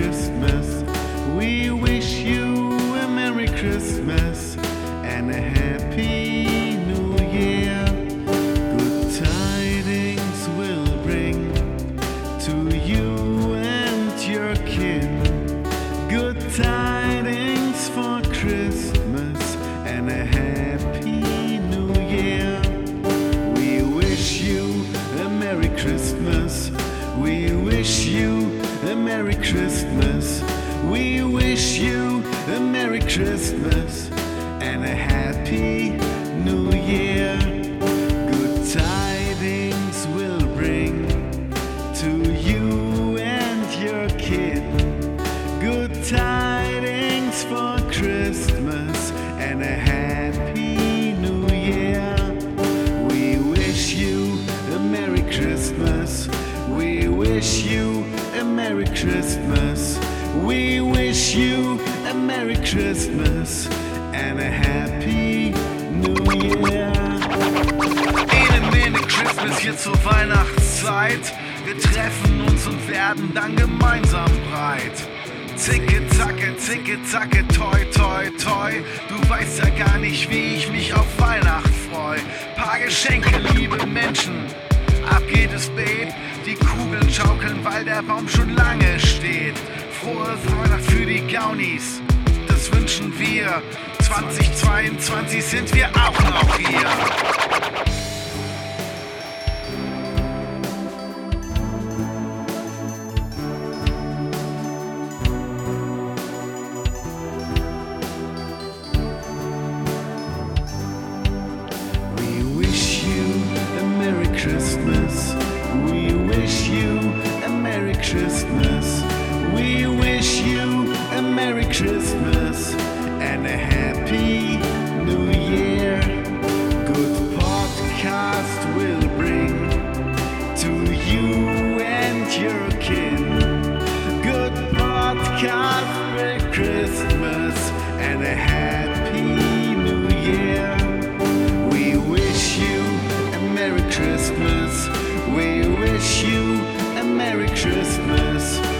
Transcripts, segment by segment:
Christmas. We wish you a Merry Christmas and a Happy New Year. Good tidings will bring to you and your kin. Good tidings for Christmas and a Happy New Year. We wish you a Merry Christmas. We wish you a Merry Christmas. We wish you a Merry Christmas and a Happy New Year. Good tidings will bring to you and your kid. Good tidings for Christmas and a Happy Christmas. We wish you a Merry Christmas and a Happy New Year. Ene Mene Christmas hier zur Weihnachtszeit. Wir treffen uns und werden dann gemeinsam breit. Zicke, zacke, zicke, zacke, toi, toi, toi. Du weißt ja gar nicht, wie ich mich auf Weihnacht freu. Paar Geschenke, liebe Menschen. Ab geht es Beet. Die Kugeln schaukeln, weil der Baum schon lange steht. Frohe Weihnacht für die Gaunis. Das wünschen wir. 2022 sind wir auch noch hier. Christmas and a Happy New Year. Good podcast will bring to you and your kin. Good podcast for Christmas and a Happy New Year. We wish you a Merry Christmas. We wish you a Merry Christmas.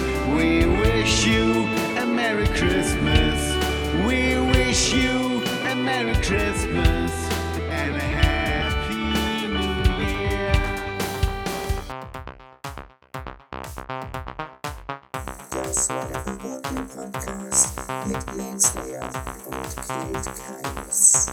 Der Bewordene Podcast mit Jens Lehr und Kate Keines.